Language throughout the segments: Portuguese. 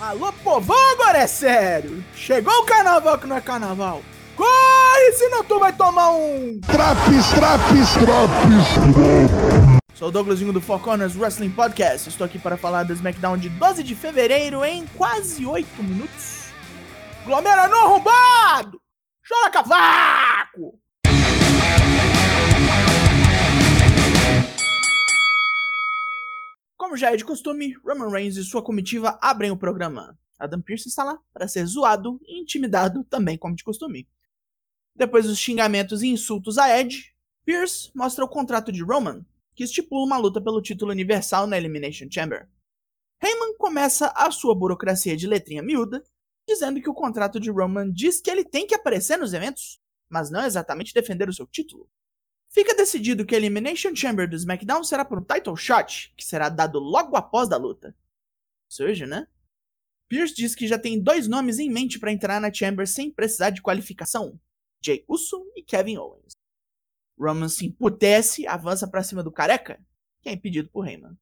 Alô, povão, agora é sério! Chegou o carnaval que não é carnaval! Corre, senão tu vai tomar um... Traps, traps, traps, Sou o Douglasinho do Four Corners Wrestling Podcast. Estou aqui para falar do SmackDown de 12 de fevereiro em quase 8 minutos. Glomera no arrombado! Chora cavaco! Como já é de costume, Roman Reigns e sua comitiva abrem o programa. Adam Pearce está lá para ser zoado e intimidado também como de costume. Depois dos xingamentos e insultos a Edge, Pierce mostra o contrato de Roman, que estipula uma luta pelo título universal na Elimination Chamber. Heyman começa a sua burocracia de letrinha miúda, dizendo que o contrato de Roman diz que ele tem que aparecer nos eventos, mas não exatamente defender o seu título. Fica decidido que a Elimination Chamber do SmackDown será por um title shot, que será dado logo após da luta. Surge, né? Pierce diz que já tem dois nomes em mente para entrar na Chamber sem precisar de qualificação: Jay Uso e Kevin Owens. Roman se emputece, avança para cima do careca, que é impedido por Heyman.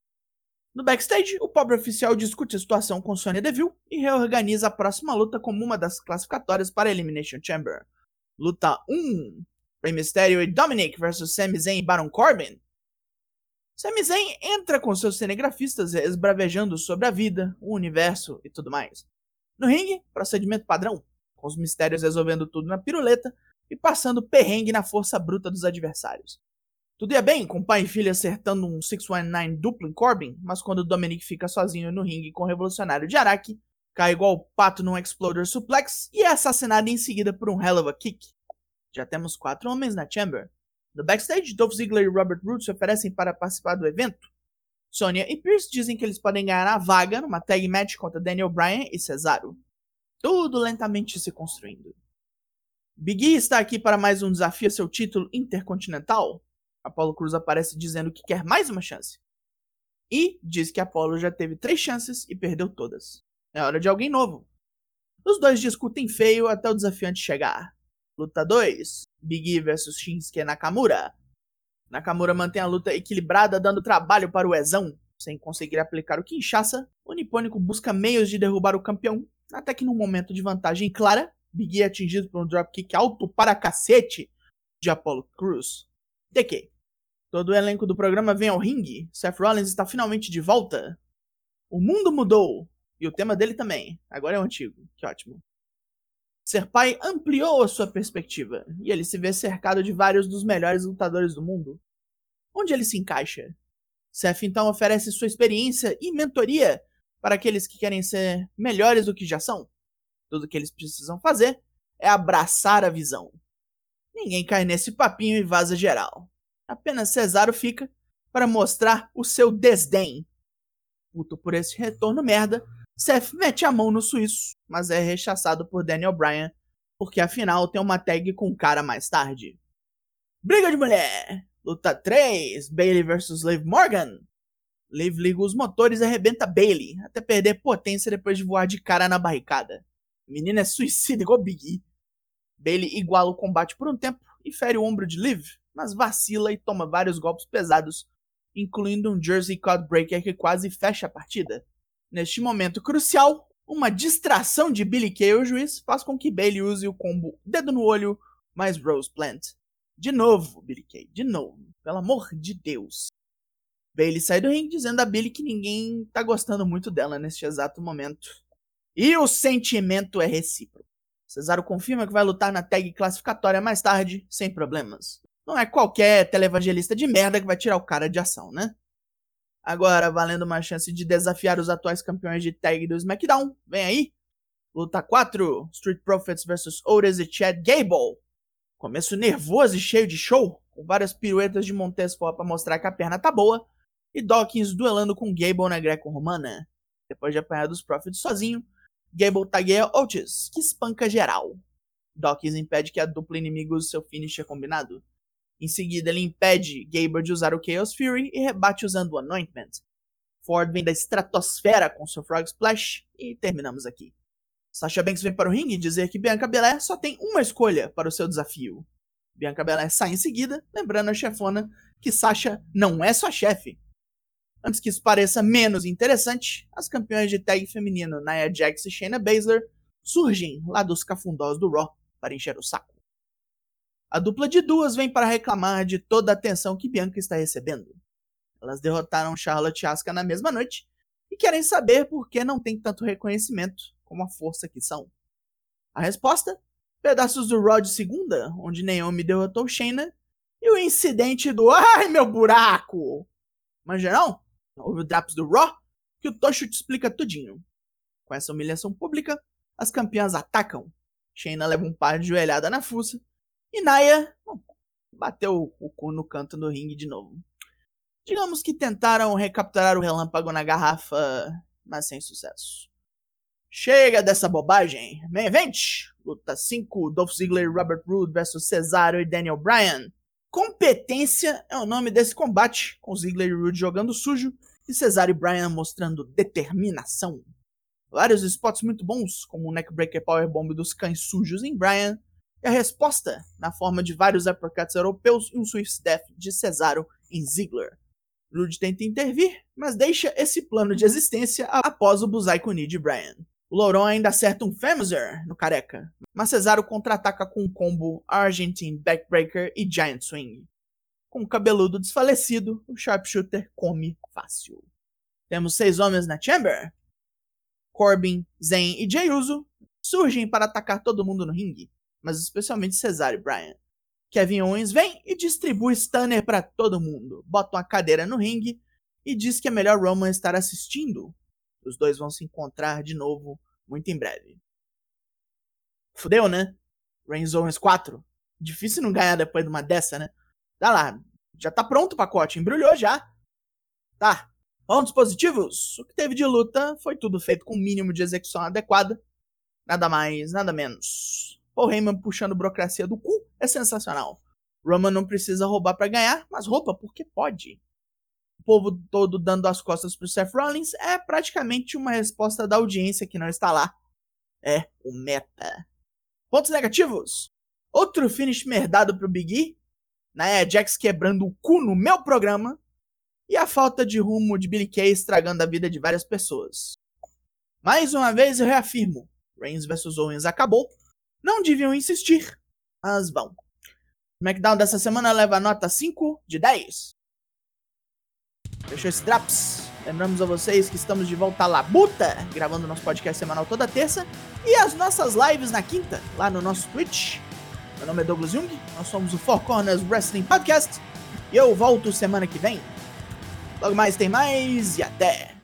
No backstage, o pobre oficial discute a situação com Sonya Deville e reorganiza a próxima luta como uma das classificatórias para a Elimination Chamber. Luta 1: Rey Mysterio e Dominic versus Sami Zayn e Baron Corbin. Sami Zayn entra com seus cinegrafistas esbravejando sobre a vida, o universo e tudo mais. No ringue, procedimento padrão, com os mistérios resolvendo tudo na piruleta e passando perrengue na força bruta dos adversários. Tudo ia bem, com pai e filha acertando um 619 duplo em Corbin, mas quando Dominic fica sozinho no ringue com o revolucionário de Araki, cai igual pato num Exploder Suplex e é assassinado em seguida por um Hell of a Kick. Já temos quatro homens na Chamber. No backstage, Dolph Ziggler e Robert Roode se oferecem para participar do evento. Sonya e Pierce dizem que eles podem ganhar a vaga numa tag match contra Daniel Bryan e Cesaro. Tudo lentamente se construindo. Big E está aqui para mais um desafio a seu título intercontinental. Apollo Cruz aparece dizendo que quer mais uma chance. E diz que Apollo já teve três chances e perdeu todas. É hora de alguém novo. Os dois discutem feio até o desafiante chegar. Luta 2: Big E vs Shinsuke Nakamura. Nakamura mantém a luta equilibrada, dando trabalho para o Ezão. Sem conseguir aplicar o Kinshasa, o nipônico busca meios de derrubar o campeão, até que num momento de vantagem clara, Big E é atingido por um dropkick alto para cacete de Apollo Cruz. DK. Todo o elenco do programa vem ao ringue. Seth Rollins está finalmente de volta. O mundo mudou. E o tema dele também. Agora é o antigo. Que ótimo. Ser pai ampliou a sua perspectiva, e ele se vê cercado de vários dos melhores lutadores do mundo. Onde ele se encaixa? Seth então oferece sua experiência e mentoria para aqueles que querem ser melhores do que já são. Tudo o que eles precisam fazer é abraçar a visão. Ninguém cai nesse papinho e vaza geral. Apenas Cesaro fica para mostrar o seu desdém. Puto por esse retorno merda, Seth mete a mão no suíço, mas é rechaçado por Daniel Bryan, porque afinal tem uma tag com o cara mais tarde. Briga de mulher! Luta 3, Bailey vs Liv Morgan. Liv liga os motores e arrebenta Bailey, até perder potência depois de voar de cara na barricada. Menina é suicida igual Big E. Bailey iguala o combate por um tempo e fere o ombro de Liv, mas vacila e toma vários golpes pesados, incluindo um Jersey Codebreaker que quase fecha a partida. Neste momento crucial, uma distração de Billy Kay, o juiz, faz com que Bailey use o combo dedo no olho mais Rose Plant. De novo, Billy Kay, de novo, pelo amor de Deus. Bailey sai do ringue dizendo a Billy que ninguém tá gostando muito dela neste exato momento. E o sentimento é recíproco. Cesaro confirma que vai lutar na tag classificatória mais tarde, sem problemas. Não é qualquer televangelista de merda que vai tirar o cara de ação, né? Agora, valendo uma chance de desafiar os atuais campeões de tag do SmackDown, vem aí. Luta 4: Street Profits vs Otis e Chad Gable. Começo nervoso e cheio de show, com várias piruetas de Montesfort para mostrar que a perna tá boa, e Dawkins duelando com Gable na greco-romana. Depois de apanhar dos Profits sozinho, Gable tagueia Otis, que espanca geral. Dawkins impede que a dupla inimigo seu finisher combinado. Em seguida, ele impede Gable de usar o Chaos Fury e rebate usando o Anointment. Ford vem da estratosfera com seu Frog Splash e terminamos aqui. Sasha Banks vem para o ringue dizer que Bianca Belair só tem uma escolha para o seu desafio. Bianca Belair sai em seguida, lembrando a chefona que Sasha não é só chefe. Antes que isso pareça menos interessante, as campeãs de tag feminino Nia Jax e Shayna Baszler surgem lá dos cafundós do Raw para encher o saco. A dupla de duas vem para reclamar de toda a atenção que Bianca está recebendo. Elas derrotaram Charlotte e Asuka na mesma noite e querem saber por que não tem tanto reconhecimento como a força que são. A resposta? Pedaços do Raw de segunda, onde Naomi derrotou Shayna, e o incidente do Ai meu buraco! Mas não? Houve o Drops do Raw, que o Tocho te explica tudinho. Com essa humilhação pública, as campeãs atacam. Shayna leva um par de joelhada na fuça, e Naya bateu o cu no canto do ringue de novo. Digamos que tentaram recapturar o relâmpago na garrafa, mas sem sucesso. Chega dessa bobagem. Main Event. Luta 5, Dolph Ziggler e Robert Roode versus Cesaro e Daniel Bryan. Competência é o nome desse combate, com Ziggler e Roode jogando sujo e Cesaro e Bryan mostrando determinação. Vários spots muito bons, como o Neckbreaker Powerbomb dos cães sujos em Bryan, e a resposta na forma de vários uppercuts europeus e um Swift Death de Cesaro em Ziggler. Rude tenta intervir, mas deixa esse plano de existência após o Buzai Kuni de Bryan. O Lauron ainda acerta um Femizer no careca, mas Cesaro contra-ataca com um combo Argentine Backbreaker e Giant Swing. Com o cabeludo desfalecido, o Sharpshooter come fácil. Temos seis homens na Chamber. Corbin, Zayn e Jey Uso surgem para atacar todo mundo no ringue, mas especialmente Cesaro e Bryan. Kevin Owens vem e distribui Stunner para todo mundo, bota uma cadeira no ringue e diz que é melhor Roman estar assistindo os dois vão se encontrar de novo muito em breve. Fudeu, né? Reigns Owens 4. Difícil não ganhar depois de uma dessa, né? Dá lá. Já tá pronto o pacote. Embrulhou já. Tá. Pontos positivos. O que teve de luta foi tudo feito com o mínimo de execução adequada. Nada mais, nada menos. Paul Heyman puxando burocracia do cu é sensacional. Roman não precisa roubar para ganhar, mas rouba porque pode povo todo dando as costas pro Seth Rollins é praticamente uma resposta da audiência que não está lá. É o meta. Pontos negativos. Outro finish merdado pro Big E. Nia Jax quebrando o cu no meu programa. E a falta de rumo de Billy Kay estragando a vida de várias pessoas. Mais uma vez eu reafirmo. Reigns vs Owens acabou. Não deviam insistir, mas vão. SmackDown dessa semana leva nota 5 de 10. Fechou esse Draps? Lembramos a vocês que estamos de volta à Labuta, gravando nosso podcast semanal toda terça, e as nossas lives na quinta, lá no nosso Twitch. Meu nome é Douglas Jung, nós somos o Four Corners Wrestling Podcast, e eu volto semana que vem. Logo mais tem mais, e até!